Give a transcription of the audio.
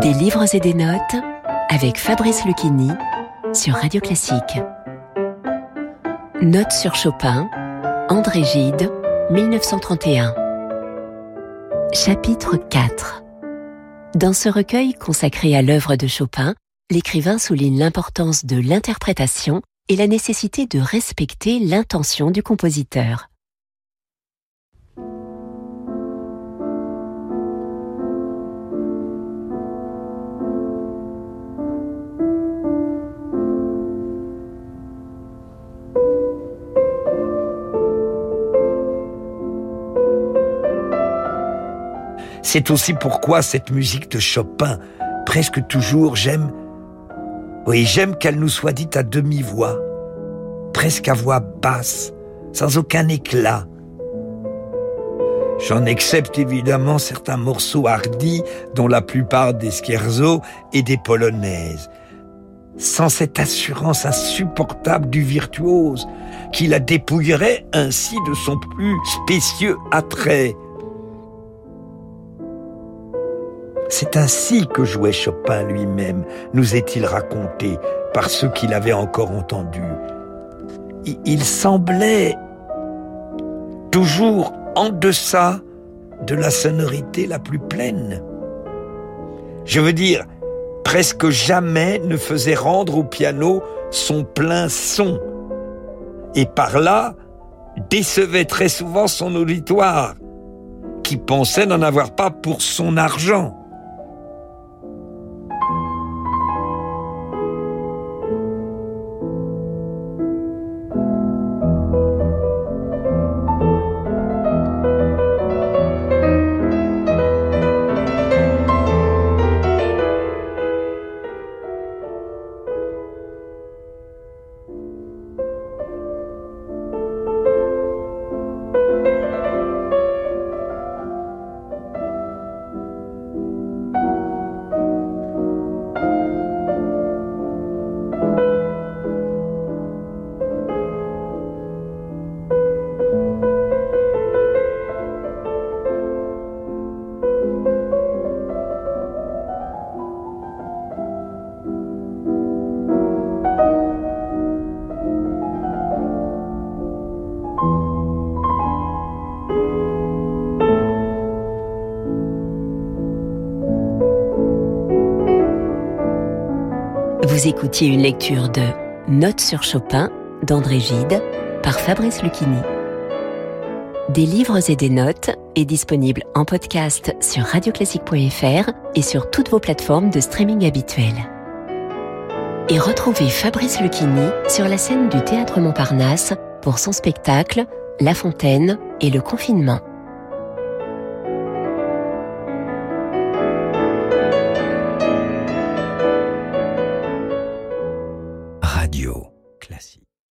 Des livres et des notes avec Fabrice Lucchini sur Radio Classique. Notes sur Chopin, André Gide, 1931. Chapitre 4 Dans ce recueil consacré à l'œuvre de Chopin, l'écrivain souligne l'importance de l'interprétation et la nécessité de respecter l'intention du compositeur. C'est aussi pourquoi cette musique de Chopin, presque toujours, j'aime oui, j'aime qu'elle nous soit dite à demi-voix, presque à voix basse, sans aucun éclat. J'en accepte évidemment certains morceaux hardis, dont la plupart des scherzo et des polonaises, sans cette assurance insupportable du virtuose, qui la dépouillerait ainsi de son plus spécieux attrait. C'est ainsi que jouait Chopin lui-même, nous est-il raconté par ceux qui l'avaient encore entendu. Il semblait toujours en deçà de la sonorité la plus pleine. Je veux dire, presque jamais ne faisait rendre au piano son plein son, et par là décevait très souvent son auditoire, qui pensait n'en avoir pas pour son argent. Vous écoutiez une lecture de Notes sur Chopin d'André Gide par Fabrice Lucchini. Des livres et des notes est disponible en podcast sur radioclassique.fr et sur toutes vos plateformes de streaming habituelles. Et retrouvez Fabrice Lucchini sur la scène du Théâtre Montparnasse pour son spectacle La Fontaine et le confinement.